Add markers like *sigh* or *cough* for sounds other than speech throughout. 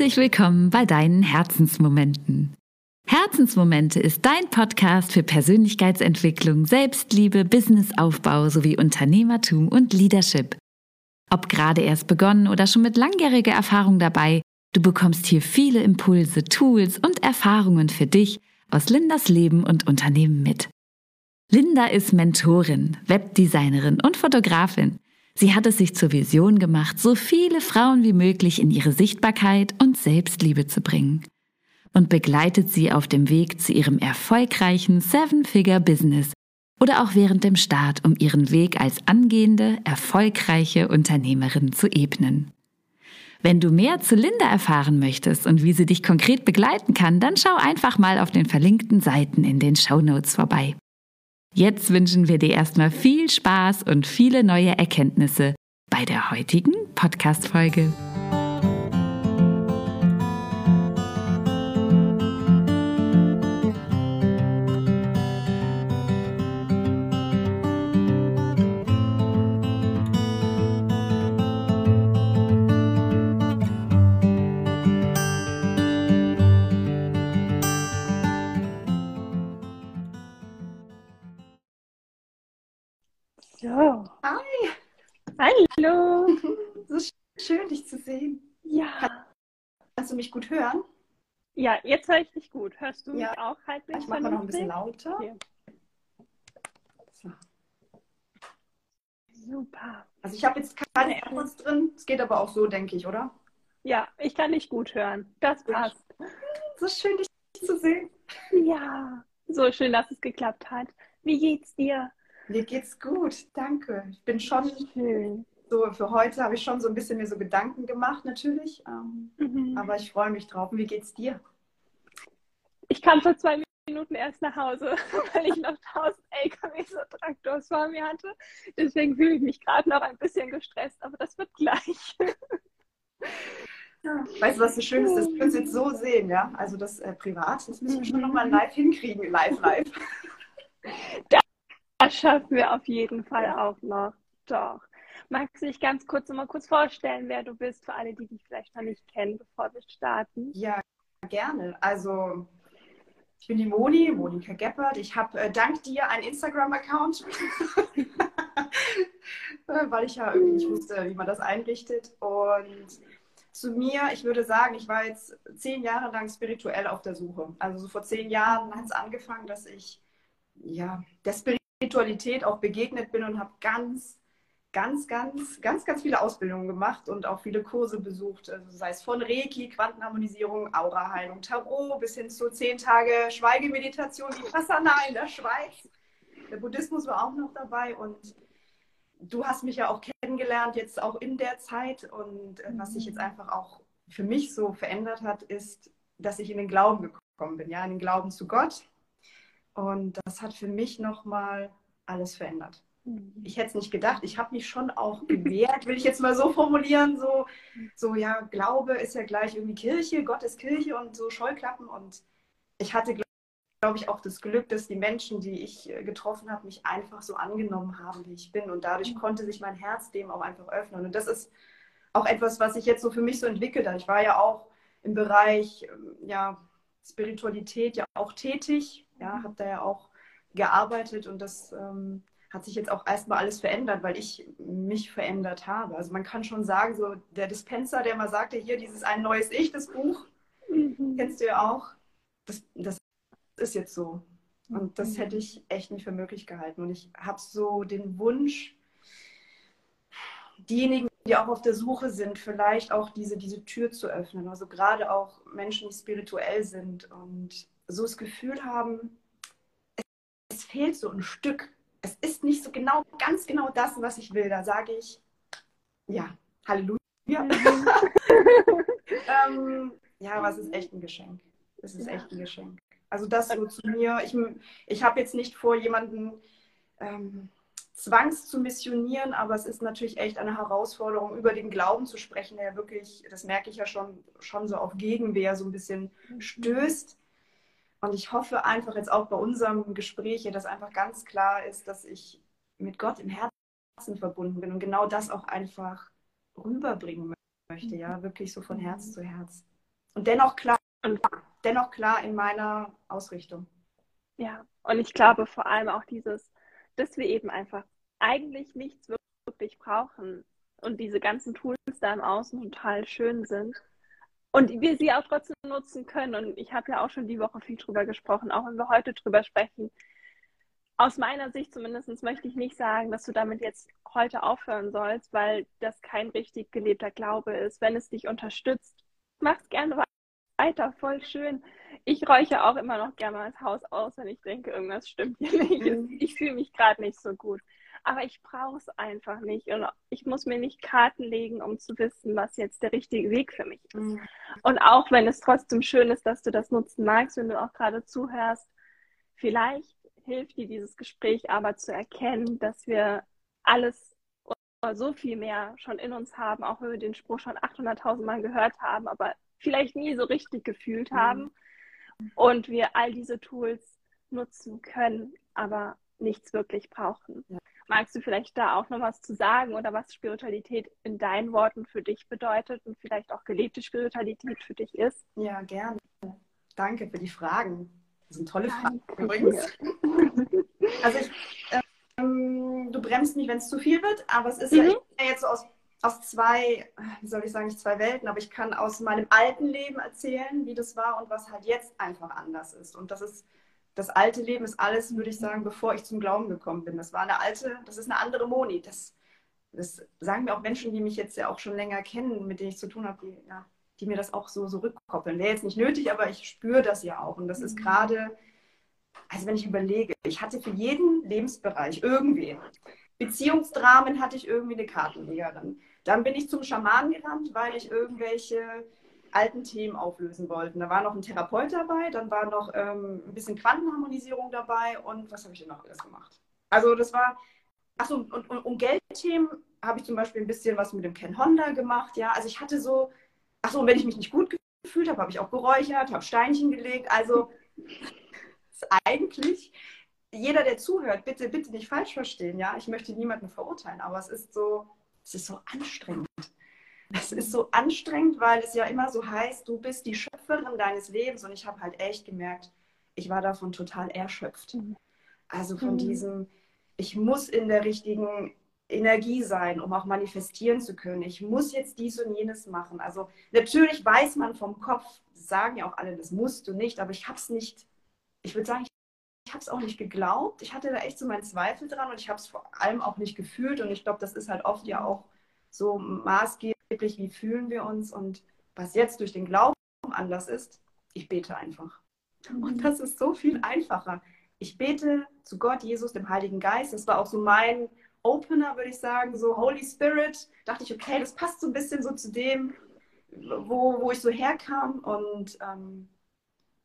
Herzlich willkommen bei deinen Herzensmomenten. Herzensmomente ist dein Podcast für Persönlichkeitsentwicklung, Selbstliebe, Businessaufbau sowie Unternehmertum und Leadership. Ob gerade erst begonnen oder schon mit langjähriger Erfahrung dabei, du bekommst hier viele Impulse, Tools und Erfahrungen für dich aus Lindas Leben und Unternehmen mit. Linda ist Mentorin, Webdesignerin und Fotografin. Sie hat es sich zur Vision gemacht, so viele Frauen wie möglich in ihre Sichtbarkeit und Selbstliebe zu bringen und begleitet sie auf dem Weg zu ihrem erfolgreichen Seven-Figure-Business oder auch während dem Start, um ihren Weg als angehende, erfolgreiche Unternehmerin zu ebnen. Wenn du mehr zu Linda erfahren möchtest und wie sie dich konkret begleiten kann, dann schau einfach mal auf den verlinkten Seiten in den Show Notes vorbei. Jetzt wünschen wir dir erstmal viel Spaß und viele neue Erkenntnisse bei der heutigen Podcast-Folge. Hallo. *laughs* So schön, dich zu sehen. Ja. Kannst du mich gut hören? Ja, jetzt höre ich dich gut. Hörst du Ja. mich auch halbwegs Ich mache mal noch ein bisschen lauter. Okay. So. Super. Also ich habe jetzt keine AirPods drin. Es geht aber auch so, denke ich, oder? Ja, ich kann dich gut hören. Das passt. So schön, dich zu sehen. Ja. So schön, dass es geklappt hat. Wie geht's dir? Mir geht's gut, danke. Ich bin schon Schön. So, für heute habe ich schon so ein bisschen mir so Gedanken gemacht, natürlich. Ähm, Mhm. aber ich freue mich drauf. Wie geht's dir? Ich kam vor zwei Minuten erst nach Hause, *laughs* weil ich noch 1000 LKWs und Traktors vor mir hatte. Deswegen fühle ich mich gerade noch ein bisschen gestresst, aber das wird gleich. Weißt du, was so schön ist? Das können uns jetzt so sehen, ja? Also das äh, privat, das müssen wir schon nochmal live hinkriegen. Live, live. *laughs* Das schaffen wir auf jeden Fall auch noch. Doch. Magst du dich ganz kurz mal kurz vorstellen, wer du bist, für alle, die dich vielleicht noch nicht kennen, bevor wir starten? Ja, gerne. Also, ich bin die Moni, Monika Geppert. Ich habe äh, dank dir einen Instagram-Account, *laughs* weil ich ja irgendwie nicht wusste, wie man das einrichtet. Und zu mir, ich würde sagen, ich war jetzt zehn Jahre lang spirituell auf der Suche. Also so vor zehn Jahren hat es angefangen, dass ich ja der Spiritualität auch begegnet bin und habe ganz ganz, ganz, ganz, ganz viele Ausbildungen gemacht und auch viele Kurse besucht, also sei es von Reiki, Quantenharmonisierung, Auraheilung, Tarot bis hin zu zehn Tage Schweigemeditation, Vipassana in der Schweiz. Der Buddhismus war auch noch dabei und du hast mich ja auch kennengelernt, jetzt auch in der Zeit. Und äh, was sich jetzt einfach auch für mich so verändert hat, ist, dass ich in den Glauben gekommen bin, ja, in den Glauben zu Gott. Und das hat für mich nochmal alles verändert ich hätte es nicht gedacht. Ich habe mich schon auch gewehrt, will ich jetzt mal so formulieren. So, so, ja, Glaube ist ja gleich irgendwie Kirche, Gott ist Kirche und so Scheuklappen. Und ich hatte, glaube ich, auch das Glück, dass die Menschen, die ich äh, getroffen habe, mich einfach so angenommen haben, wie ich bin. Und dadurch konnte sich mein Herz dem auch einfach öffnen. Und das ist auch etwas, was sich jetzt so für mich so entwickelt hat. Ich war ja auch im Bereich ähm, ja, Spiritualität ja auch tätig, ja, habe da ja auch gearbeitet und das ähm, hat sich jetzt auch erstmal alles verändert, weil ich mich verändert habe. Also man kann schon sagen, so der Dispenser, der mal sagte, hier dieses ein neues Ich, das Buch, Mhm. kennst du ja auch, das, das ist jetzt so. Und das hätte ich echt nicht für möglich gehalten. Und ich habe so den Wunsch, diejenigen, die auch auf der Suche sind, vielleicht auch diese, diese Tür zu öffnen. Also gerade auch Menschen, die spirituell sind und so das Gefühl haben, es fehlt so ein Stück es ist nicht so genau, ganz genau das, was ich will. Da sage ich, ja, Halleluja. *laughs* ähm, ja, aber es ist echt ein Geschenk. Es ist Ja. echt ein Geschenk. Also das so zu mir. Ich, ich habe jetzt nicht vor, jemanden ähm, zwangs zu missionieren, aber es ist natürlich echt eine Herausforderung, über den Glauben zu sprechen, der wirklich, das merke ich ja schon, schon so auf Gegenwehr so ein bisschen stößt. Und ich hoffe einfach jetzt auch bei unserem Gespräch hier, dass einfach ganz klar ist, dass ich mit Gott im Herzen verbunden bin und genau das auch einfach rüberbringen möchte, ja, wirklich so von Herz zu Herz. Und dennoch klar, dennoch klar in meiner Ausrichtung. Ja, und ich glaube vor allem auch dieses, dass wir eben einfach eigentlich nichts wirklich brauchen und diese ganzen Tools da im Außen total schön sind. Und wir sie auch trotzdem nutzen können. Und ich habe ja auch schon die Woche viel drüber gesprochen, auch wenn wir heute drüber sprechen. Aus meiner Sicht zumindest möchte ich nicht sagen, dass du damit jetzt heute aufhören sollst, weil das kein richtig gelebter Glaube ist. Wenn es dich unterstützt, mach es gerne weiter, voll schön. Ich räuche auch immer noch gerne mal das Haus aus, wenn ich denke, irgendwas stimmt hier nicht. Mhm. Ich fühle mich gerade nicht so gut. Aber ich brauche es einfach nicht. Und ich muss mir nicht Karten legen, um zu wissen, was jetzt der richtige Weg für mich ist. Mhm. Und auch wenn es trotzdem schön ist, dass du das nutzen magst, wenn du auch gerade zuhörst, vielleicht hilft dir dieses Gespräch aber zu erkennen, dass wir alles oder so viel mehr schon in uns haben, auch wenn wir den Spruch schon 800.000 Mal gehört haben, aber vielleicht nie so richtig gefühlt mhm. haben und wir all diese Tools nutzen können, aber nichts wirklich brauchen. Ja. Magst du vielleicht da auch noch was zu sagen oder was Spiritualität in deinen Worten für dich bedeutet und vielleicht auch gelebte Spiritualität für dich ist? Ja, gerne. Danke für die Fragen. Das sind tolle Fragen übrigens. *laughs* also ich, ähm, du bremst mich, wenn es zu viel wird, aber es ist mhm. ja jetzt so aus aus zwei, wie soll ich sagen, nicht zwei Welten, aber ich kann aus meinem alten Leben erzählen, wie das war und was halt jetzt einfach anders ist. Und das ist, das alte Leben ist alles, würde ich sagen, bevor ich zum Glauben gekommen bin. Das war eine alte, das ist eine andere Moni. Das, das sagen mir auch Menschen, die mich jetzt ja auch schon länger kennen, mit denen ich zu tun habe, die, ja, die mir das auch so, so rückkoppeln. Wäre jetzt nicht nötig, aber ich spüre das ja auch. Und das ist mhm. gerade, also wenn ich überlege, ich hatte für jeden Lebensbereich irgendwie Beziehungsdramen hatte ich irgendwie eine Kartenlegerin. Dann bin ich zum Schamanen gerannt, weil ich irgendwelche alten Themen auflösen wollte. Da war noch ein Therapeut dabei, dann war noch ähm, ein bisschen Quantenharmonisierung dabei und was habe ich denn noch alles gemacht? Also das war, achso, und, und um Geldthemen habe ich zum Beispiel ein bisschen was mit dem Ken Honda gemacht, ja. Also ich hatte so, achso, und wenn ich mich nicht gut gefühlt habe, habe ich auch geräuchert, habe Steinchen gelegt. Also *laughs* ist eigentlich, jeder, der zuhört, bitte, bitte nicht falsch verstehen, ja. Ich möchte niemanden verurteilen, aber es ist so, es ist so anstrengend. Es ist so anstrengend, weil es ja immer so heißt, du bist die Schöpferin deines Lebens. Und ich habe halt echt gemerkt, ich war davon total erschöpft. Mhm. Also von mhm. diesem, ich muss in der richtigen Energie sein, um auch manifestieren zu können. Ich muss jetzt dies und jenes machen. Also natürlich weiß man vom Kopf, sagen ja auch alle, das musst du nicht, aber ich habe es nicht, ich würde sagen, ich habe es auch nicht geglaubt. Ich hatte da echt so meinen Zweifel dran und ich habe es vor allem auch nicht gefühlt. Und ich glaube, das ist halt oft ja auch so maßgeblich, wie fühlen wir uns. Und was jetzt durch den Glauben anders ist, ich bete einfach. Und das ist so viel einfacher. Ich bete zu Gott, Jesus, dem Heiligen Geist. Das war auch so mein Opener, würde ich sagen, so Holy Spirit. Dachte ich, okay, das passt so ein bisschen so zu dem, wo, wo ich so herkam. Und ähm,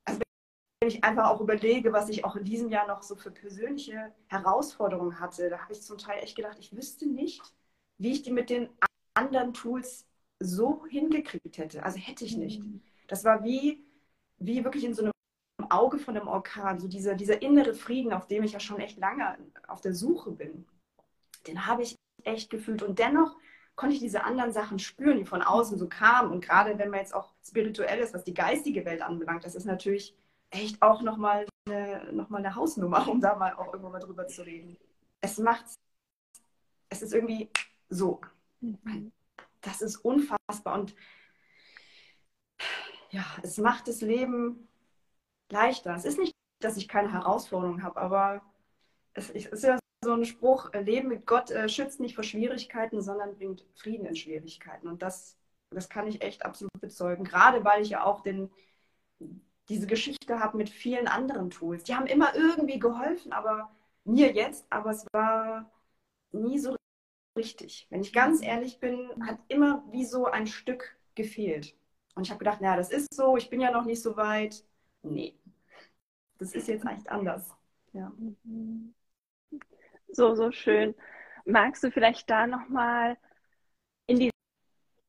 wenn ich einfach auch überlege, was ich auch in diesem Jahr noch so für persönliche Herausforderungen hatte, da habe ich zum Teil echt gedacht, ich wüsste nicht, wie ich die mit den anderen Tools so hingekriegt hätte. Also hätte ich nicht. Mhm. Das war wie, wie wirklich in so einem Auge von einem Orkan, so dieser, dieser innere Frieden, auf dem ich ja schon echt lange auf der Suche bin. Den habe ich echt gefühlt. Und dennoch konnte ich diese anderen Sachen spüren, die von außen so kamen. Und gerade wenn man jetzt auch spirituell ist, was die geistige Welt anbelangt, das ist natürlich echt auch nochmal eine, noch mal eine Hausnummer, um da mal auch irgendwann mal drüber zu reden. Es macht, es ist irgendwie so. Mhm. Das ist unfassbar und ja, es macht das Leben leichter. Es ist nicht, dass ich keine Herausforderungen habe, aber es, ist ja so ein Spruch, äh, Leben mit Gott äh, schützt nicht vor Schwierigkeiten, sondern bringt Frieden in Schwierigkeiten. Und das, das kann ich echt absolut bezeugen. Gerade weil ich ja auch den, diese Geschichte habe mit vielen anderen Tools. Die haben immer irgendwie geholfen, aber mir jetzt, aber es war nie so richtig. Wenn ich ganz ehrlich bin, hat immer wie so ein Stück gefehlt. Und ich habe gedacht, naja, das ist so, ich bin ja noch nicht so weit. Nee, das ist jetzt echt anders. Ja. So, so schön. Magst du vielleicht da nochmal in die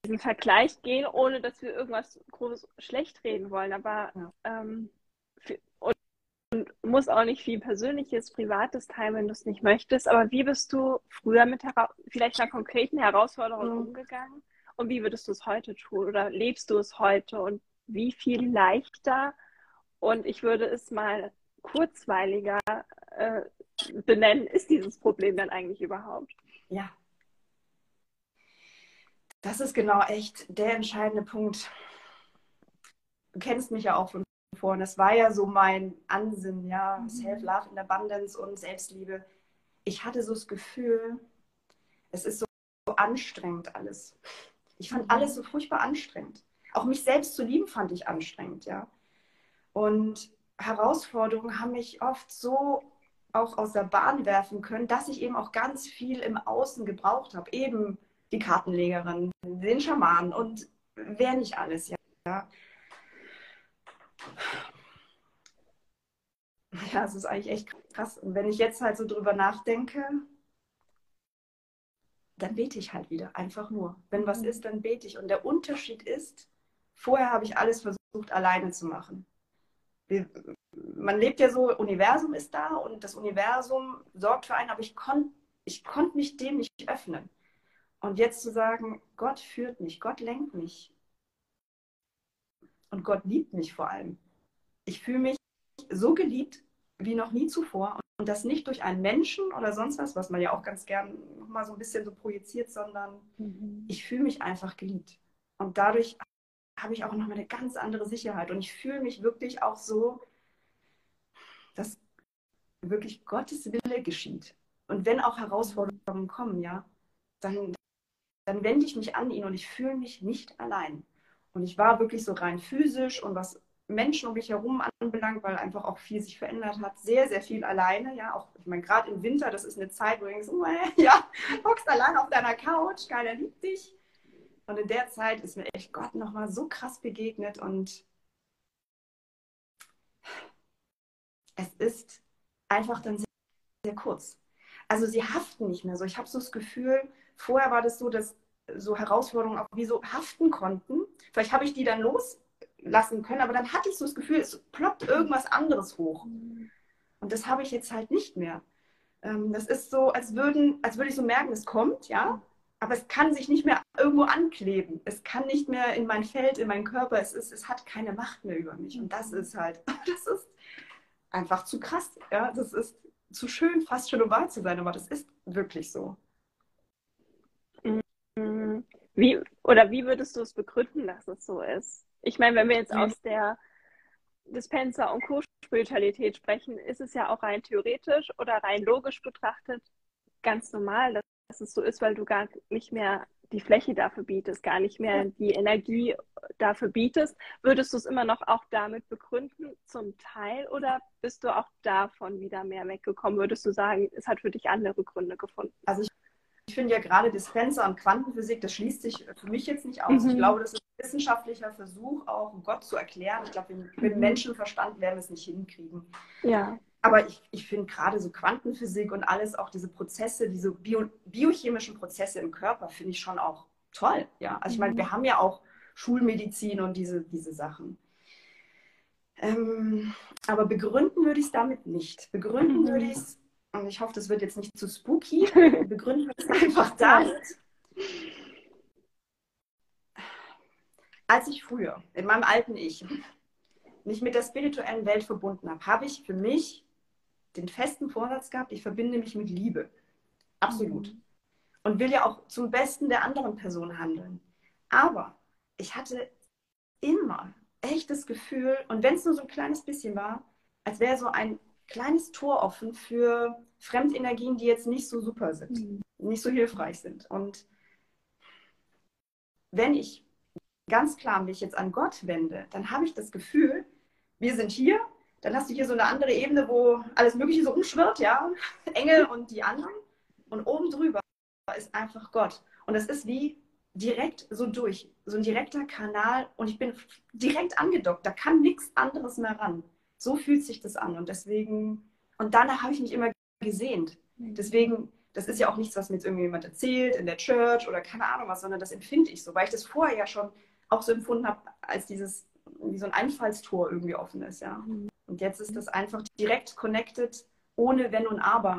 diesen Vergleich gehen, ohne dass wir irgendwas groß schlecht reden wollen. Aber ja. ähm, und, und, muss auch nicht viel Persönliches, Privates teilen, wenn du es nicht möchtest. Aber wie bist du früher mit vielleicht einer konkreten Herausforderung mhm. umgegangen? Und wie würdest du es heute tun? Oder lebst du es heute? Und wie viel leichter und ich würde es mal kurzweiliger äh, benennen, ist dieses Problem dann eigentlich überhaupt? Ja. Das ist genau echt der entscheidende Punkt. Du kennst mich ja auch von vorhin. Das war ja so mein Ansinnen, ja, mhm. Self-Love in Abundance und Selbstliebe. Ich hatte so das Gefühl, es ist so anstrengend alles. Ich fand mhm. alles so furchtbar anstrengend. Auch mich selbst zu lieben fand ich anstrengend, ja. Und Herausforderungen haben mich oft so auch aus der Bahn werfen können, dass ich eben auch ganz viel im Außen gebraucht habe. Eben die Kartenlegerin, den Schamanen und wer nicht alles, ja. Ja, es ist eigentlich echt krass. Und wenn ich jetzt halt so drüber nachdenke, dann bete ich halt wieder, einfach nur. Wenn was mhm. ist, dann bete ich. Und der Unterschied ist, vorher habe ich alles versucht, alleine zu machen. Man lebt ja so, Universum ist da und das Universum sorgt für einen, aber ich konnte ich konnt mich dem nicht öffnen. Und jetzt zu sagen, Gott führt mich, Gott lenkt mich. Und Gott liebt mich vor allem. Ich fühle mich so geliebt wie noch nie zuvor. Und das nicht durch einen Menschen oder sonst was, was man ja auch ganz gern nochmal so ein bisschen so projiziert, sondern mhm. ich fühle mich einfach geliebt. Und dadurch habe ich auch nochmal eine ganz andere Sicherheit. Und ich fühle mich wirklich auch so, dass wirklich Gottes Wille geschieht. Und wenn auch Herausforderungen kommen, ja, dann, dann wende ich mich an ihn und ich fühle mich nicht allein. Und ich war wirklich so rein physisch und was Menschen um mich herum anbelangt, weil einfach auch viel sich verändert hat, sehr, sehr viel alleine. Ja, auch, ich meine, gerade im Winter, das ist eine Zeit, wo du denkst, oh, *laughs* ja, hockst allein auf deiner Couch, keiner liebt dich. Und in der Zeit ist mir echt Gott nochmal so krass begegnet und es ist einfach dann sehr, sehr kurz. Also sie haften nicht mehr so. Ich habe so das Gefühl, vorher war das so, dass so Herausforderungen auch wie so haften konnten. Vielleicht habe ich die dann los lassen können, aber dann hatte ich so das Gefühl, es ploppt irgendwas anderes hoch. Und das habe ich jetzt halt nicht mehr. Ähm, das ist so, als, würden, als würde ich so merken, es kommt, ja, aber es kann sich nicht mehr irgendwo ankleben. Es kann nicht mehr in mein Feld, in meinen Körper. Es, ist, es hat keine Macht mehr über mich. Und das ist halt, *laughs* das ist einfach zu krass. Ja? Das ist zu schön, fast schon um wahr zu sein, aber das ist wirklich so. Wie, oder wie würdest du es begründen, dass es so ist? Ich meine, wenn wir jetzt aus der Dispenser- und Co-Spiritualität sprechen, ist es ja auch rein theoretisch oder rein logisch betrachtet ganz normal, dass es so ist, weil du gar nicht mehr die Fläche dafür bietest, gar nicht mehr die Energie dafür bietest. Würdest du es immer noch auch damit begründen, zum Teil, oder bist du auch davon wieder mehr weggekommen? Würdest du sagen, es hat für dich andere Gründe gefunden? Also ich ich finde ja gerade Dispenser und Quantenphysik, das schließt sich für mich jetzt nicht aus. Mhm. Ich glaube, das ist ein wissenschaftlicher Versuch, auch Gott zu erklären. Ich glaube, mit dem mhm. Menschenverstand werden wir es nicht hinkriegen. Ja. Aber ich, ich finde gerade so Quantenphysik und alles, auch diese Prozesse, diese bio, biochemischen Prozesse im Körper, finde ich schon auch toll. Ja, also ich meine, mhm. wir haben ja auch Schulmedizin und diese, diese Sachen. Ähm, aber begründen würde ich es damit nicht. Begründen mhm. würde ich es und ich hoffe, das wird jetzt nicht zu spooky, begründen wir es einfach *laughs* damit. Als ich früher, in meinem alten Ich, mich mit der spirituellen Welt verbunden habe, habe ich für mich den festen Vorsatz gehabt, ich verbinde mich mit Liebe. Absolut. Mhm. Und will ja auch zum Besten der anderen Person handeln. Aber ich hatte immer echt das Gefühl, und wenn es nur so ein kleines bisschen war, als wäre so ein kleines Tor offen für Fremdenergien, die jetzt nicht so super sind, mhm. nicht so hilfreich sind. Und wenn ich ganz klar mich jetzt an Gott wende, dann habe ich das Gefühl, wir sind hier, dann hast du hier so eine andere Ebene, wo alles Mögliche so umschwirrt, ja, *laughs* Engel und die anderen. Und oben drüber ist einfach Gott. Und es ist wie direkt so durch, so ein direkter Kanal und ich bin direkt angedockt, da kann nichts anderes mehr ran. So fühlt sich das an und deswegen, und danach habe ich mich immer gesehnt. Mhm. Deswegen, das ist ja auch nichts, was mir jetzt irgendjemand erzählt in der Church oder keine Ahnung was, sondern das empfinde ich so, weil ich das vorher ja schon auch so empfunden habe, als dieses, wie so ein Einfallstor irgendwie offen ist, ja. Mhm. Und jetzt ist das einfach direkt connected, ohne Wenn und Aber,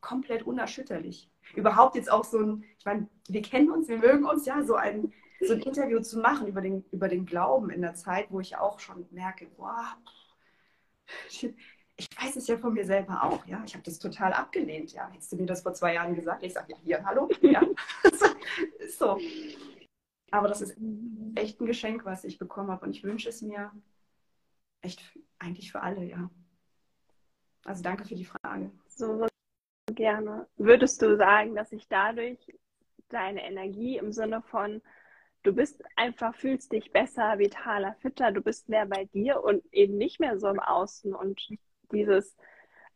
komplett unerschütterlich. Überhaupt jetzt auch so ein, ich meine, wir kennen uns, wir mögen uns, ja, so ein so ein Interview zu machen über den, über den Glauben in der Zeit, wo ich auch schon merke, boah, ich weiß es ja von mir selber auch, ja. Ich habe das total abgelehnt, ja. Hättest du mir das vor zwei Jahren gesagt, ich sage ja hier, hallo, ja. *laughs* so. Aber das ist echt ein Geschenk, was ich bekommen habe und ich wünsche es mir echt eigentlich für alle, ja. Also danke für die Frage. So gerne. Würdest du sagen, dass sich dadurch deine Energie im Sinne von du bist einfach, fühlst dich besser, vitaler, fitter, du bist mehr bei dir und eben nicht mehr so im Außen und dieses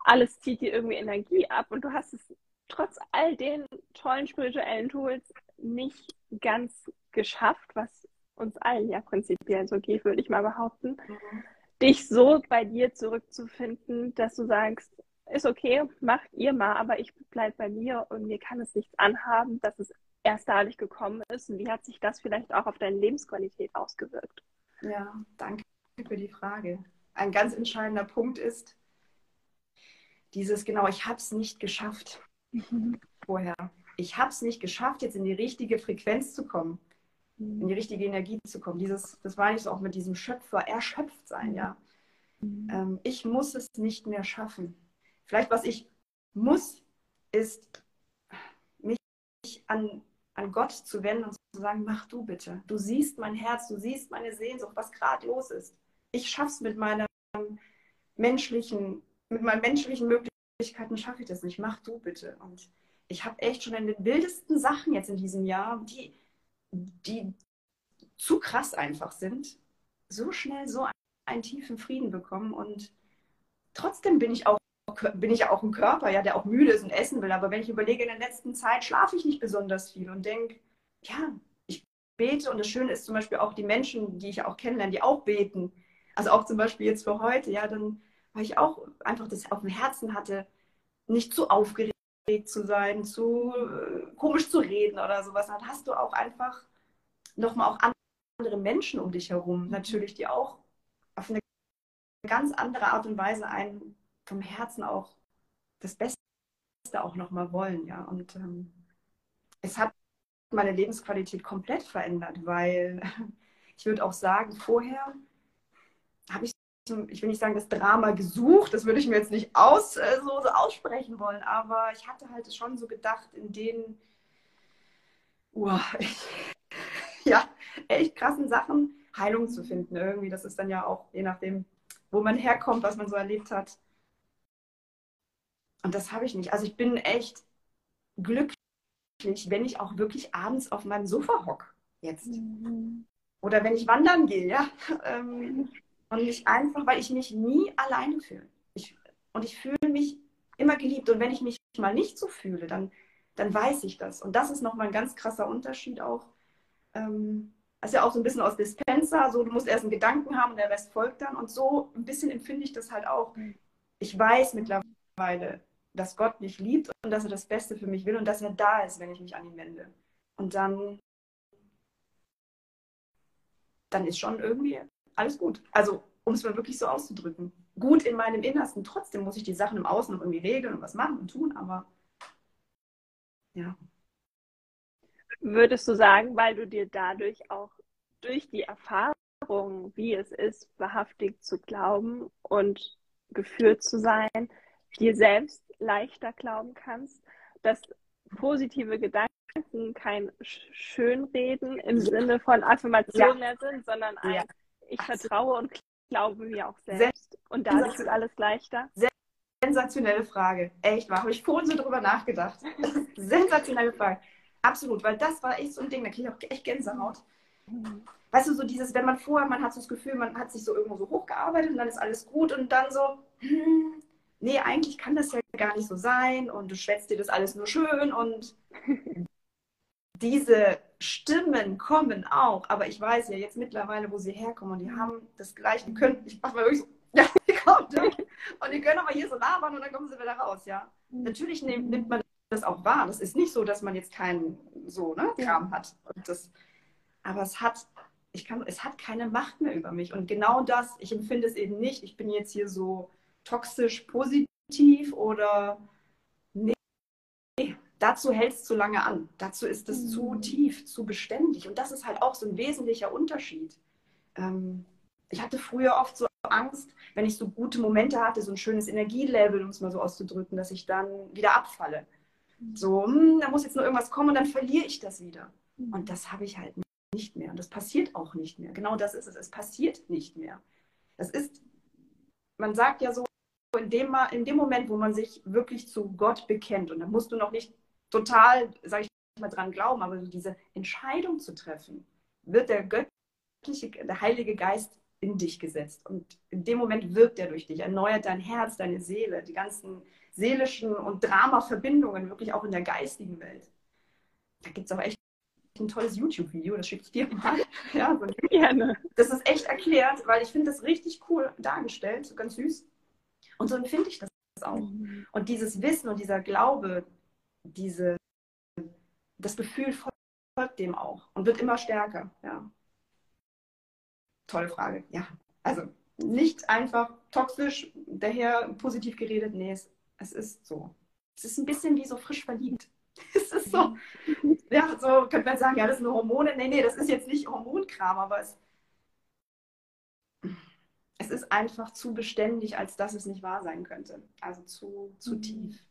alles zieht dir irgendwie Energie ab und du hast es trotz all den tollen spirituellen Tools nicht ganz geschafft, was uns allen ja prinzipiell so geht, würde ich mal behaupten, mhm. dich so bei dir zurückzufinden, dass du sagst, ist okay, macht ihr mal, aber ich bleibe bei mir und mir kann es nichts anhaben, dass es erst dadurch gekommen ist und wie hat sich das vielleicht auch auf deine Lebensqualität ausgewirkt? Ja, danke für die Frage. Ein ganz entscheidender Punkt ist dieses, genau, ich habe es nicht geschafft mhm. vorher. Ich habe es nicht geschafft, jetzt in die richtige Frequenz zu kommen, mhm. in die richtige Energie zu kommen. Dieses, das war nicht so auch mit diesem Schöpfer, erschöpft sein, ja. Mhm. Ähm, ich muss es nicht mehr schaffen. Vielleicht, was ich muss, ist mich an an Gott zu wenden und zu sagen, mach du bitte. Du siehst mein Herz, du siehst meine Sehnsucht, was gerade los ist. Ich schaff's mit meiner menschlichen, mit meinen menschlichen Möglichkeiten schaffe ich das nicht. Mach du bitte. Und ich habe echt schon in den wildesten Sachen jetzt in diesem Jahr, die, die zu krass einfach sind, so schnell so einen tiefen Frieden bekommen. Und trotzdem bin ich auch bin ich ja auch ein Körper, ja, der auch müde ist und essen will. Aber wenn ich überlege, in der letzten Zeit schlafe ich nicht besonders viel und denke, ja, ich bete und das Schöne ist zum Beispiel auch die Menschen, die ich auch kennenlerne, die auch beten. Also auch zum Beispiel jetzt für heute, ja, dann, weil ich auch einfach das auf dem Herzen hatte, nicht zu aufgeregt zu sein, zu äh, komisch zu reden oder sowas, dann hast du auch einfach nochmal auch andere Menschen um dich herum, natürlich, die auch auf eine ganz andere Art und Weise einen vom Herzen auch das Beste auch nochmal wollen, ja. Und ähm, es hat meine Lebensqualität komplett verändert, weil *laughs* ich würde auch sagen, vorher habe ich, ich will nicht sagen, das Drama gesucht, das würde ich mir jetzt nicht aus, äh, so, so aussprechen wollen, aber ich hatte halt schon so gedacht, in den, uh, ich, *laughs* ja, echt krassen Sachen Heilung zu finden irgendwie. Das ist dann ja auch, je nachdem, wo man herkommt, was man so erlebt hat, und das habe ich nicht. Also ich bin echt glücklich, wenn ich auch wirklich abends auf meinem Sofa hocke jetzt. Mhm. Oder wenn ich wandern gehe, ja. Ähm, und mich einfach, weil ich mich nie alleine fühle. Ich, und ich fühle mich immer geliebt. Und wenn ich mich mal nicht so fühle, dann, dann weiß ich das. Und das ist nochmal ein ganz krasser Unterschied auch. Ähm, das ist ja auch so ein bisschen aus Dispenser, so du musst erst einen Gedanken haben und der Rest folgt dann. Und so ein bisschen empfinde ich das halt auch. Mhm. Ich weiß mittlerweile, dass Gott mich liebt und dass er das Beste für mich will und dass er da ist, wenn ich mich an ihn wende. Und dann, dann ist schon irgendwie alles gut. Also, um es mal wirklich so auszudrücken. Gut in meinem Innersten. Trotzdem muss ich die Sachen im Außen noch irgendwie regeln und was machen und tun, aber ja. Würdest du sagen, weil du dir dadurch auch durch die Erfahrung, wie es ist, wahrhaftig zu glauben und geführt zu sein, dir selbst leichter glauben kannst, dass positive Gedanken kein Schönreden im Sinne von Affirmation mehr sind, sondern ein ja. Ich vertraue und glaube mir auch selbst. Und dadurch wird alles leichter. Sensationelle Frage. Echt wahr. Habe ich vorhin so drüber nachgedacht. *laughs* Sensationelle Frage. Absolut, weil das war echt so ein Ding, da kriege ich auch echt Gänsehaut. Weißt du, so dieses, wenn man vorher, man hat so das Gefühl, man hat sich so irgendwo so hochgearbeitet und dann ist alles gut und dann so, hm, nee, eigentlich kann das ja gar nicht so sein und du schwätzt dir das alles nur schön und *laughs* diese Stimmen kommen auch, aber ich weiß ja jetzt mittlerweile, wo sie herkommen und die haben das Gleiche, die können, ich mach mal wirklich so, *laughs* ja, die kommen und die können aber hier so labern und dann kommen sie wieder raus, ja. Mhm. Natürlich nimmt, nimmt man das auch wahr. Das ist nicht so, dass man jetzt keinen so ne, Kram hat. Und das, aber es hat, ich kann, es hat keine Macht mehr über mich. Und genau das, ich empfinde es eben nicht. Ich bin jetzt hier so toxisch positiv oder nee, dazu hält es zu lange an. Dazu ist es Mhm. zu tief, zu beständig. Und das ist halt auch so ein wesentlicher Unterschied. Ähm, ich hatte früher oft so Angst, wenn ich so gute Momente hatte, so ein schönes Energielevel, um es mal so auszudrücken, dass ich dann wieder abfalle. So, hm, da muss jetzt nur irgendwas kommen und dann verliere ich das wieder. Und das habe ich halt nicht mehr. Und das passiert auch nicht mehr. Genau das ist es. Es passiert nicht mehr. Das ist, man sagt ja so, in dem, in dem Moment, wo man sich wirklich zu Gott bekennt, und da musst du noch nicht total, sage ich mal, dran glauben, aber so diese Entscheidung zu treffen, wird der göttliche, der Heilige Geist in dich gesetzt. Und in dem Moment wirkt er durch dich, erneuert dein Herz, deine Seele, die ganzen seelischen und Drama-Verbindungen, wirklich auch in der geistigen Welt. Da gibt es auch echt ein tolles YouTube-Video, das schicke ich dir mal. *laughs* Ja, so Gerne. das ist echt erklärt, weil ich finde das richtig cool dargestellt, so ganz süß. Und so empfinde ich das auch. Und dieses Wissen und dieser Glaube, diese, das Gefühl folgt dem auch und wird immer stärker. Ja. Tolle Frage. Ja. Also nicht einfach toxisch, daher positiv geredet. Nee, es, es ist so. Es ist ein bisschen wie so frisch verliebt. *laughs* Es ist so, ja, so könnte man sagen, ja, das sind Hormone. Nee, nee, das ist jetzt nicht Hormonkram, aber es, es ist einfach zu beständig, als dass es nicht wahr sein könnte. Also zu, zu Mhm. tief.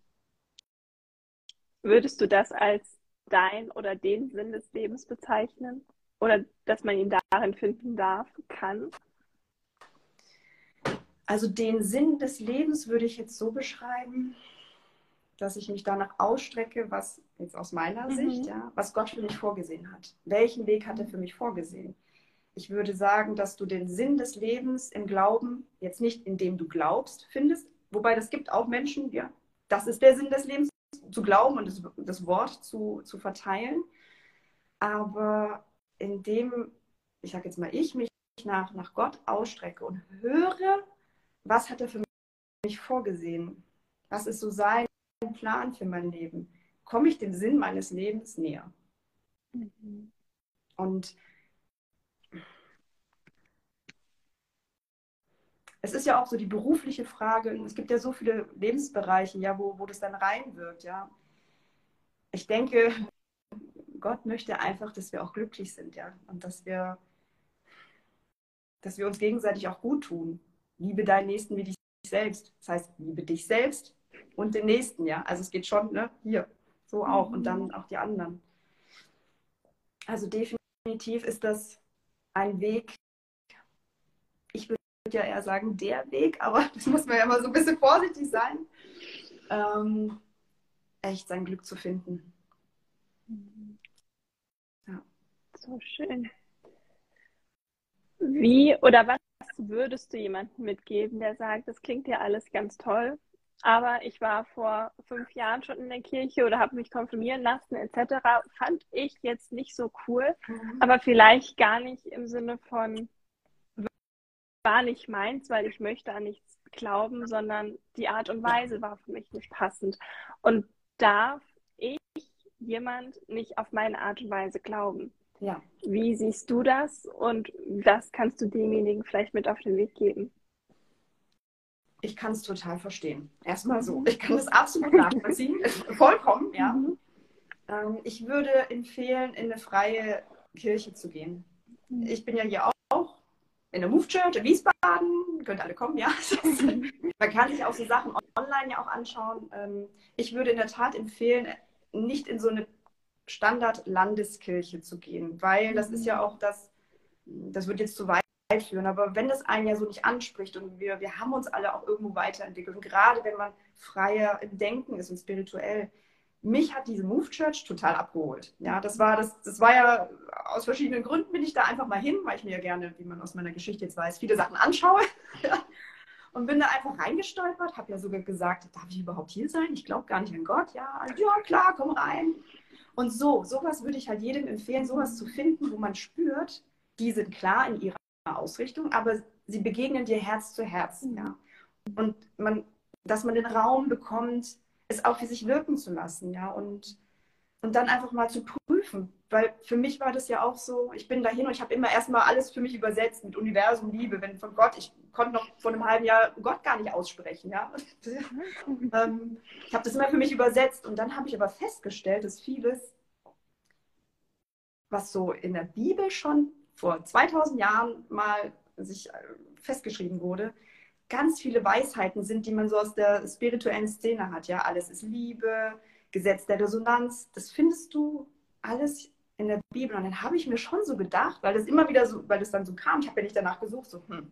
Würdest du das als dein oder den Sinn des Lebens bezeichnen? Oder dass man ihn darin finden darf, kann? Also den Sinn des Lebens würde ich jetzt so beschreiben, dass ich mich danach ausstrecke, was jetzt aus meiner Mhm. Sicht, ja, was Gott für mich vorgesehen hat. Welchen Weg hat er für mich vorgesehen? Ich würde sagen, dass du den Sinn des Lebens im Glauben jetzt nicht in dem du glaubst findest, wobei das gibt auch Menschen, ja, das ist der Sinn des Lebens, zu glauben und das, das Wort zu, zu verteilen. Aber indem, ich sage jetzt mal, ich mich nach, nach Gott ausstrecke und höre, was hat er für mich vorgesehen? Was ist so sein Plan für mein Leben? Komme ich dem Sinn meines Lebens näher? Und es ist ja auch so die berufliche Frage, es gibt ja so viele Lebensbereiche, ja, wo, wo das dann reinwirkt, ja. Ich denke, Gott möchte einfach, dass wir auch glücklich sind, ja, und dass wir, dass wir uns gegenseitig auch gut tun. Liebe deinen Nächsten wie dich selbst. Das heißt, liebe dich selbst und den Nächsten, ja. Also es geht schon, ne, hier, so auch und dann auch die anderen. Also definitiv ist das ein Weg, würde ja eher sagen, der Weg, aber *laughs* das muss man ja immer so ein bisschen vorsichtig sein, ähm, echt sein Glück zu finden. Ja. So schön. Wie oder was würdest du jemandem mitgeben, der sagt, das klingt ja alles ganz toll, aber ich war vor fünf Jahren schon in der Kirche oder habe mich konfirmieren lassen etc. Fand ich jetzt nicht so cool, aber vielleicht gar nicht im Sinne von war nicht meins, weil ich möchte an nichts glauben, sondern die Art und Weise war für mich nicht passend. Und darf ich jemand nicht auf meine Art und Weise glauben? Ja. Wie siehst du das? Und das kannst du demjenigen vielleicht mit auf den Weg geben. Ich kann es total verstehen. Erstmal so. Ich kann das absolut nachvollziehen. *laughs* Vollkommen, ja. Mhm. Ähm, ich würde empfehlen, in eine freie Kirche zu gehen. Ich bin ja hier auch in der Move Church in Wiesbaden. Könnt alle kommen, ja. *laughs* Man kann sich auch so Sachen online ja auch anschauen. Ähm, ich würde in der Tat empfehlen, nicht in so eine Standard-Landeskirche zu gehen, weil das ist ja auch das, das wird jetzt zu weit führen, aber wenn das einen ja so nicht anspricht und wir, wir haben uns alle auch irgendwo weiterentwickelt und gerade wenn man freier im Denken ist und spirituell, mich hat diese Move Church total abgeholt. Ja, das war das, das war ja aus verschiedenen Gründen bin ich da einfach mal hin, weil ich mir ja gerne, wie man aus meiner Geschichte jetzt weiß, viele Sachen anschaue. *laughs* Und bin da einfach reingestolpert, habe ja sogar gesagt, darf ich überhaupt hier sein? Ich glaube gar nicht an Gott. Ja, ja, klar, komm rein. Und so, sowas würde ich halt jedem empfehlen, sowas zu finden, wo man spürt, die sind klar in ihrer Ausrichtung, aber sie begegnen dir Herz zu Herz. Ja. Und man, dass man den Raum bekommt, es auch für sich wirken zu lassen, ja. Und und dann einfach mal zu prüfen. Weil für mich war das ja auch so, ich bin dahin und ich habe immer erstmal alles für mich übersetzt mit Universum, Liebe, wenn von Gott, ich konnte noch vor einem halben Jahr Gott gar nicht aussprechen, ja. *laughs* ähm, ich habe das immer für mich übersetzt und dann habe ich aber festgestellt, dass vieles, was so in der Bibel schon vor 2000 Jahren mal sich äh, festgeschrieben wurde, ganz viele Weisheiten sind, die man so aus der spirituellen Szene hat. Ja, alles ist Liebe, Gesetz der Resonanz. Das findest du alles in der Bibel. Und dann habe ich mir schon so gedacht, weil das immer wieder so, weil das dann so kam, ich habe ja nicht danach gesucht, so, hm.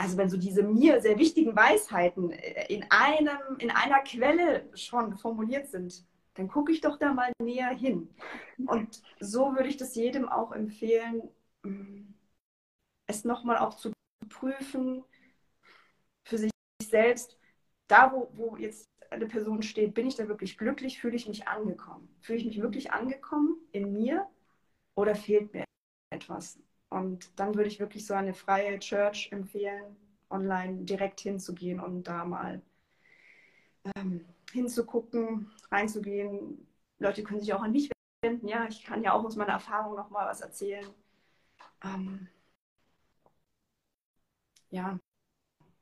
Also wenn so diese mir sehr wichtigen Weisheiten äh, in einem, in einer Quelle schon formuliert sind, dann gucke ich doch da mal näher hin. Und so würde ich das jedem auch empfehlen, hm, es nochmal auch zu prüfen selbst, da wo, wo jetzt eine Person steht, bin ich da wirklich glücklich, fühle ich mich angekommen? Fühle ich mich wirklich angekommen in mir oder fehlt mir etwas? Und dann würde ich wirklich so eine freie Church empfehlen, online direkt hinzugehen und da mal ähm, hinzugucken, reinzugehen. Leute können sich auch an mich wenden. Ja, ich kann ja auch aus meiner Erfahrung noch mal was erzählen. Ähm, ja,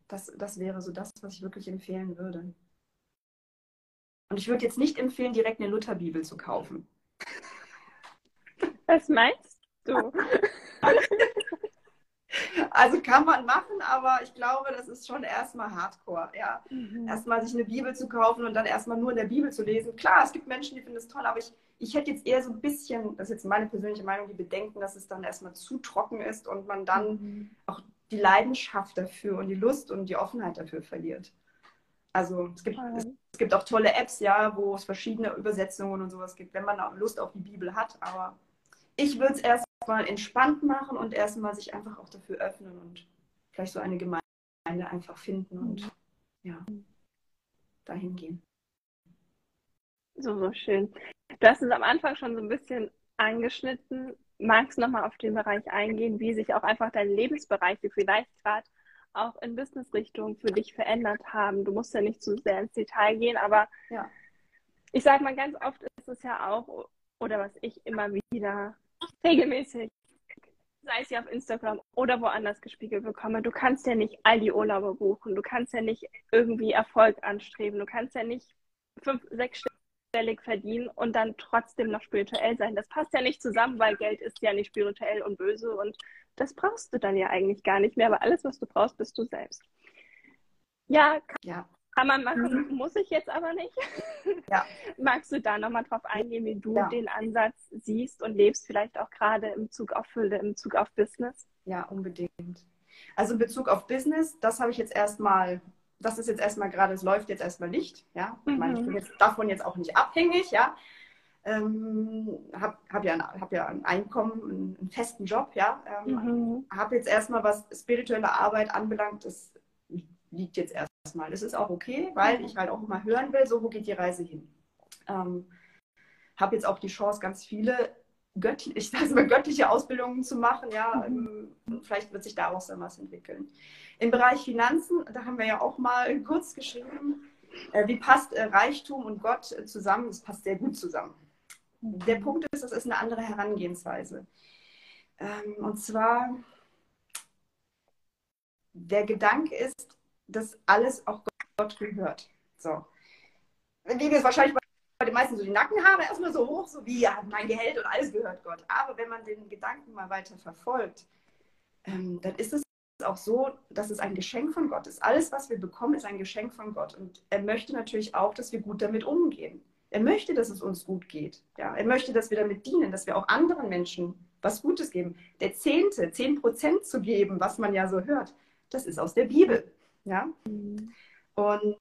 das, das wäre so das, was ich wirklich empfehlen würde. Und ich würde jetzt nicht empfehlen, direkt eine Lutherbibel zu kaufen. Was meinst du? *laughs* Also kann man machen, aber ich glaube, das ist schon erstmal Hardcore. Ja. Mhm. Erstmal sich eine Bibel zu kaufen und dann erstmal nur in der Bibel zu lesen. Klar, es gibt Menschen, die finden es toll, aber ich, ich hätte jetzt eher so ein bisschen, das ist jetzt meine persönliche Meinung, die bedenken, dass es dann erstmal zu trocken ist und man dann mhm. auch die Leidenschaft dafür und die Lust und die Offenheit dafür verliert. Also es gibt, es, es, gibt auch tolle Apps, ja, wo es verschiedene Übersetzungen und sowas gibt, wenn man auch Lust auf die Bibel hat. Aber ich würde es erstmal entspannt machen und erstmal sich einfach auch dafür öffnen und vielleicht so eine Gemeinde einfach finden und ja, dahin gehen. So, so schön. Du hast es am Anfang schon so ein bisschen angeschnitten. Magst du nochmal auf den Bereich eingehen, wie sich auch einfach deine Lebensbereiche vielleicht gerade auch in Business-Richtung für dich verändert haben? Du musst ja nicht zu sehr ins Detail gehen, aber ja. ich sage mal, ganz oft ist es ja auch, oder was ich immer wieder regelmäßig, sei es ja auf Instagram oder woanders gespiegelt bekomme, du kannst ja nicht all die Urlaube buchen, du kannst ja nicht irgendwie Erfolg anstreben, du kannst ja nicht fünf, sechsstellig verdienen und dann trotzdem noch spirituell sein. Das passt ja nicht zusammen, weil Geld ist ja nicht spirituell und böse und das brauchst du dann ja eigentlich gar nicht mehr, aber alles, was du brauchst, bist du selbst. Ja, kann, ja. kann man machen, mhm. muss ich jetzt aber nicht. *laughs* Ja. Magst du da nochmal drauf eingehen, wie du ja. den Ansatz siehst und lebst, vielleicht auch gerade im Zug auf Fülle, im Zug auf Business? Ja, unbedingt. Also in Bezug auf Business, das habe ich jetzt erstmal, das ist jetzt erstmal gerade, es läuft jetzt erstmal nicht. Ja, ich meine, ich bin mhm. jetzt davon jetzt auch nicht abhängig, ja ähm, habe hab ja, ein, hab ja ein Einkommen, einen, einen festen Job, ja. Ähm, mhm. Habe jetzt erstmal, was spirituelle Arbeit anbelangt, das liegt jetzt erstmal. Das ist auch okay, weil ich halt auch mal hören will, so wo geht die Reise hin. Ähm, habe jetzt auch die Chance, ganz viele göttliche, ich mal, göttliche Ausbildungen zu machen, ja. Mhm. Ähm, vielleicht wird sich daraus dann was entwickeln. Im Bereich Finanzen, da haben wir ja auch mal kurz geschrieben, äh, wie passt äh, Reichtum und Gott zusammen? Das passt sehr gut zusammen. Der Punkt ist, es ist eine andere Herangehensweise. Ähm, und zwar, der Gedanke ist, dass alles auch Gott gehört. So. Dann ging es wahrscheinlich bei den meisten so die Nackenhaare erstmal so hoch, so wie ja, mein Gehalt und alles gehört Gott. Aber wenn man den Gedanken mal weiter verfolgt, ähm, dann ist es auch so, dass es ein Geschenk von Gott ist. Alles, was wir bekommen, ist ein Geschenk von Gott. Und er möchte natürlich auch, dass wir gut damit umgehen. Er möchte, dass es uns gut geht. Ja, er möchte, dass wir damit dienen, dass wir auch anderen Menschen was Gutes geben. Der Zehnte, zehn Prozent zu geben, was man ja so hört, das ist aus der Bibel. Ja? Und,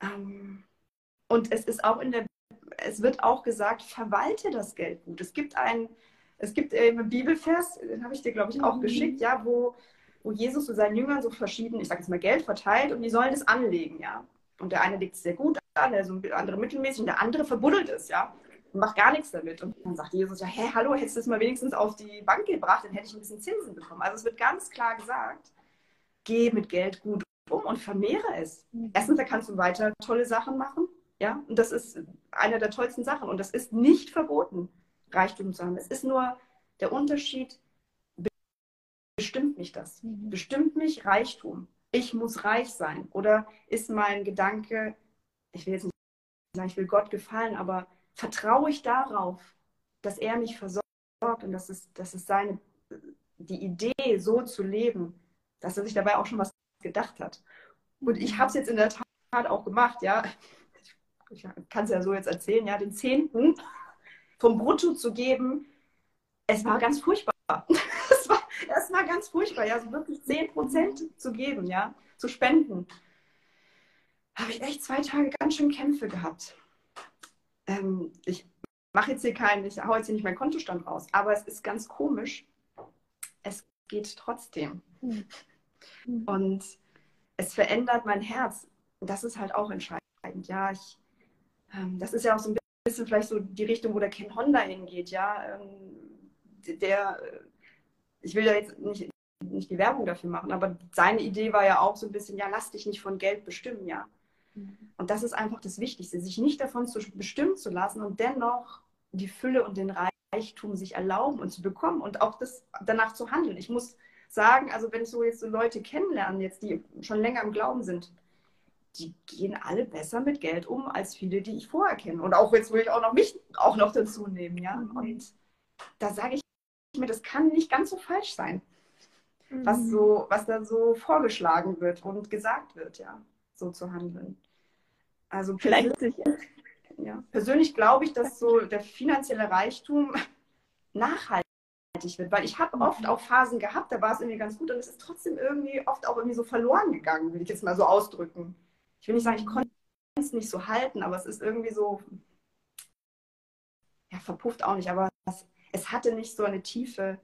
ähm, und es ist auch in der, es wird auch gesagt, verwalte das Geld gut. Es gibt ein, es gibt einen Bibelvers, den habe ich dir, glaube ich, auch mhm. geschickt, ja, wo, wo Jesus zu seinen Jüngern so verschieden, ich sage jetzt mal, Geld verteilt und die sollen es anlegen, ja. Und der eine legt es sehr gut an, der so andere mittelmäßig und der andere verbuddelt es, ja. Und macht gar nichts damit. Und dann sagt Jesus ja, hä, hallo, hättest du es mal wenigstens auf die Bank gebracht, dann hätte ich ein bisschen Zinsen bekommen. Also es wird ganz klar gesagt, geh mit Geld gut um und vermehre es. Mhm. Erstens, da kannst du weiter tolle Sachen machen, ja. Und das ist eine der tollsten Sachen. Und das ist nicht verboten, Reichtum zu haben. Es ist nur der Unterschied, bestimmt mich das? Mhm. Bestimmt mich Reichtum? Ich muss reich sein? Oder ist mein Gedanke, ich will jetzt nicht sagen, ich will Gott gefallen, aber vertraue ich darauf, dass er mich versorgt und dass es, dass es seine, die Idee, so zu leben, dass er sich dabei auch schon was gedacht hat. Und ich habe es jetzt in der Tat auch gemacht, ja. Ich kann es ja so jetzt erzählen, ja, den Zehnten vom Brutto zu geben, es war ganz furchtbar. *laughs* Es war, es war ganz furchtbar, ja, also wirklich 10 Prozent zu geben, ja, zu spenden. Habe ich echt zwei Tage ganz schön Kämpfe gehabt. Ähm, ich mache jetzt hier keinen, ich haue jetzt hier nicht meinen Kontostand raus, aber es ist ganz komisch. Es geht trotzdem. Mhm. Und es verändert mein Herz. Das ist halt auch entscheidend. Ja, ich, das ist ja auch so ein bisschen vielleicht so die Richtung, wo der Ken Honda hingeht. Ja, ähm, der, äh, ich will ja jetzt nicht, nicht die Werbung dafür machen, aber seine Idee war ja auch so ein bisschen, ja, lass dich nicht von Geld bestimmen, ja. Mhm. Und das ist einfach das Wichtigste, sich nicht davon zu bestimmen zu lassen und dennoch die Fülle und den Reichtum sich erlauben und zu bekommen und auch das danach zu handeln. Ich muss sagen, also wenn ich so jetzt so Leute kennenlerne, jetzt die schon länger im Glauben sind, die gehen alle besser mit Geld um als viele, die ich vorher kenne. Und auch jetzt will ich auch noch mich auch noch dazu nehmen, ja. Mhm. Und da sage ich mir, das kann nicht ganz so falsch sein, mhm. was so, was da so vorgeschlagen wird und gesagt wird, ja, so zu handeln. Also vielleicht ja, persönlich glaube ich, dass so der finanzielle Reichtum nachhaltig wird, weil ich habe mhm. oft auch Phasen gehabt, da war es irgendwie ganz gut und es ist trotzdem irgendwie oft auch irgendwie so verloren gegangen, will ich jetzt mal so ausdrücken. Ich will nicht sagen, ich konnte es nicht so halten, aber es ist irgendwie so, ja, verpufft auch nicht, aber es, es hatte nicht so eine tiefe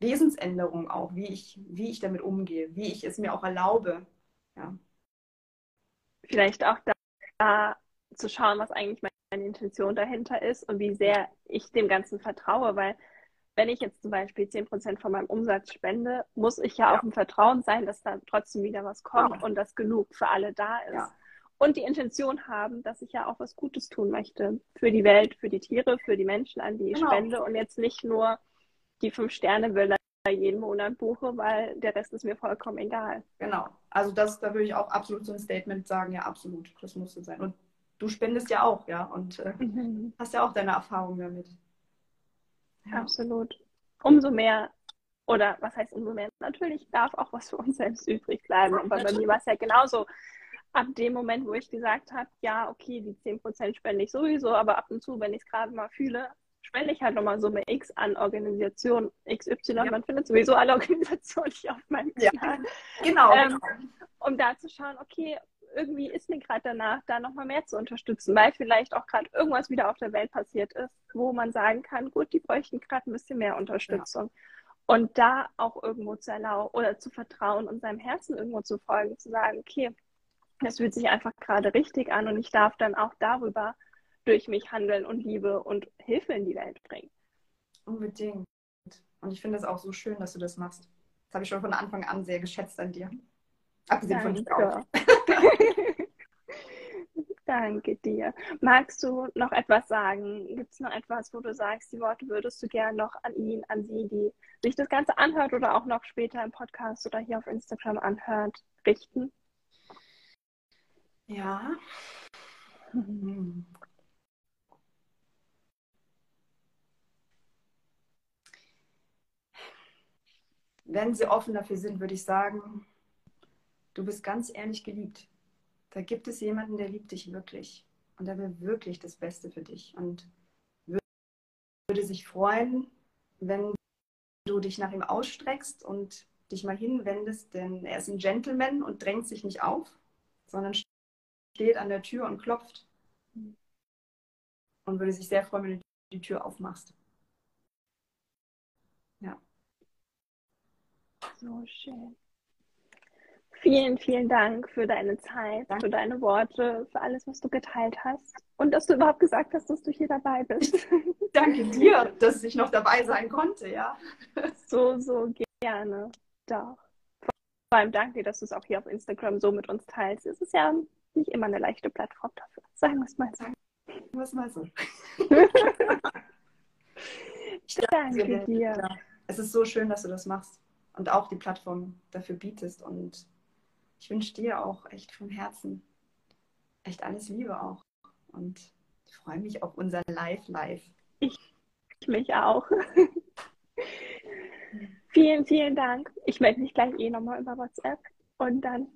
Wesensänderung auch, wie ich, wie ich damit umgehe, wie ich es mir auch erlaube. Ja. Vielleicht auch da, da zu schauen, was eigentlich meine Intention dahinter ist und wie sehr ich dem Ganzen vertraue, weil wenn ich jetzt zum Beispiel 10% von meinem Umsatz spende, muss ich ja, ja. auch im Vertrauen sein, dass da trotzdem wieder was kommt ja. und dass genug für alle da ist. Ja. Und die Intention haben, dass ich ja auch was Gutes tun möchte für die Welt, für die Tiere, für die Menschen, an die ich genau. spende und jetzt nicht nur die fünf Sterne Villa jeden Monat buche, weil der Rest ist mir vollkommen egal. Genau. Also das, da würde ich auch absolut so ein Statement sagen, ja, absolut, das muss so sein. Und du spendest ja auch, ja, und äh, mhm. hast ja auch deine Erfahrungen damit. Ja. Absolut. Umso mehr, oder was heißt umso mehr? Natürlich darf auch was für uns selbst übrig bleiben. Aber bei mir war es ja genauso. Ab dem Moment, wo ich gesagt habe, ja, okay, die 10% spende ich sowieso, aber ab und zu, wenn ich es gerade mal fühle, spende ich halt nochmal Summe X an Organisation XY. Ja. Man findet sowieso alle *laughs* Organisationen hier auf meinem Kanal. Ja, genau, ähm, genau. Um da zu schauen, okay, irgendwie ist mir gerade danach, da nochmal mehr zu unterstützen, weil vielleicht auch gerade irgendwas wieder auf der Welt passiert ist, wo man sagen kann, gut, die bräuchten gerade ein bisschen mehr Unterstützung. Ja. Und da auch irgendwo zu erlauben oder zu vertrauen und seinem Herzen irgendwo zu folgen, zu sagen, okay, das fühlt sich einfach gerade richtig an und ich darf dann auch darüber durch mich handeln und Liebe und Hilfe in die Welt bringen. Unbedingt. Und ich finde es auch so schön, dass du das machst. Das habe ich schon von Anfang an sehr geschätzt an dir. Abgesehen Danke. von dir *laughs* Danke dir. Magst du noch etwas sagen? Gibt es noch etwas, wo du sagst, die Worte würdest du gerne noch an ihn, an sie, die sich das Ganze anhört oder auch noch später im Podcast oder hier auf Instagram anhört, richten? Ja. Wenn sie offen dafür sind, würde ich sagen, du bist ganz ehrlich geliebt. Da gibt es jemanden, der liebt dich wirklich. Und der will wirklich das Beste für dich. Und würde sich freuen, wenn du dich nach ihm ausstreckst und dich mal hinwendest, denn er ist ein Gentleman und drängt sich nicht auf, sondern steht an der Tür und klopft. Und würde sich sehr freuen, wenn du die Tür aufmachst. Ja. So schön. Vielen, vielen Dank für deine Zeit, Danke. für deine Worte, für alles, was du geteilt hast und dass du überhaupt gesagt hast, dass du hier dabei bist. *laughs* Danke dir, dass ich noch dabei sein konnte, ja. *laughs* So, so gerne. Doch. Vor allem danke dir, dass du es auch hier auf Instagram so mit uns teilst. Es ist ja nicht immer eine leichte Plattform dafür. Sagen wir es mal so. Sagen wir es mal so. *laughs* ich danke dir. dir. Es ist so schön, dass du das machst und auch die Plattform dafür bietest. Und ich wünsche dir auch echt von Herzen echt alles Liebe auch. Und ich freue mich auf unser Live-Live. Ich mich auch. *laughs* vielen, vielen Dank. Ich melde mich gleich eh nochmal über WhatsApp und dann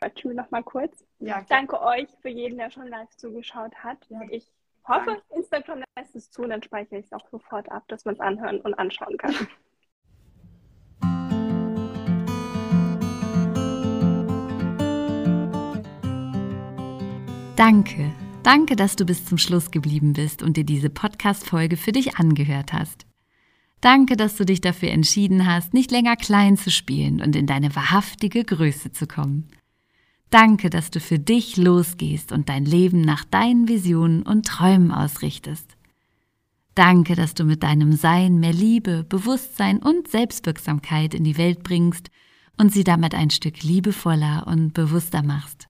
wir nochmal kurz. Ja, Danke euch für jeden, der schon live zugeschaut hat. Ja. Ich hoffe, Danke. Instagram lässt es zu, dann speichere ich es auch sofort ab, dass man es anhören und anschauen kann. *laughs* Danke. Danke, dass du bis zum Schluss geblieben bist und dir diese Podcast-Folge für dich angehört hast. Danke, dass du dich dafür entschieden hast, nicht länger klein zu spielen und in deine wahrhaftige Größe zu kommen. Danke, dass du für dich losgehst und dein Leben nach deinen Visionen und Träumen ausrichtest. Danke, dass du mit deinem Sein mehr Liebe, Bewusstsein und Selbstwirksamkeit in die Welt bringst und sie damit ein Stück liebevoller und bewusster machst.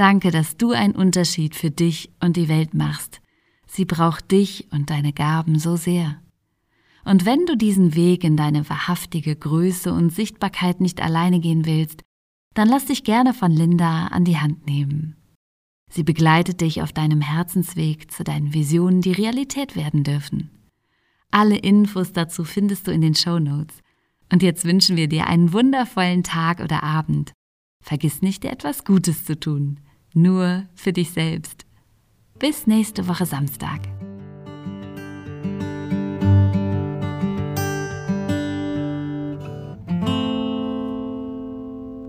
Danke, dass du einen Unterschied für dich und die Welt machst. Sie braucht dich und deine Gaben so sehr. Und wenn du diesen Weg in deine wahrhaftige Größe und Sichtbarkeit nicht alleine gehen willst, dann lass dich gerne von Linda an die Hand nehmen. Sie begleitet dich auf deinem Herzensweg zu deinen Visionen, die Realität werden dürfen. Alle Infos dazu findest du in den Show Notes. Und jetzt wünschen wir dir einen wundervollen Tag oder Abend. Vergiss nicht, dir etwas Gutes zu tun. Nur für dich selbst. Bis nächste Woche Samstag.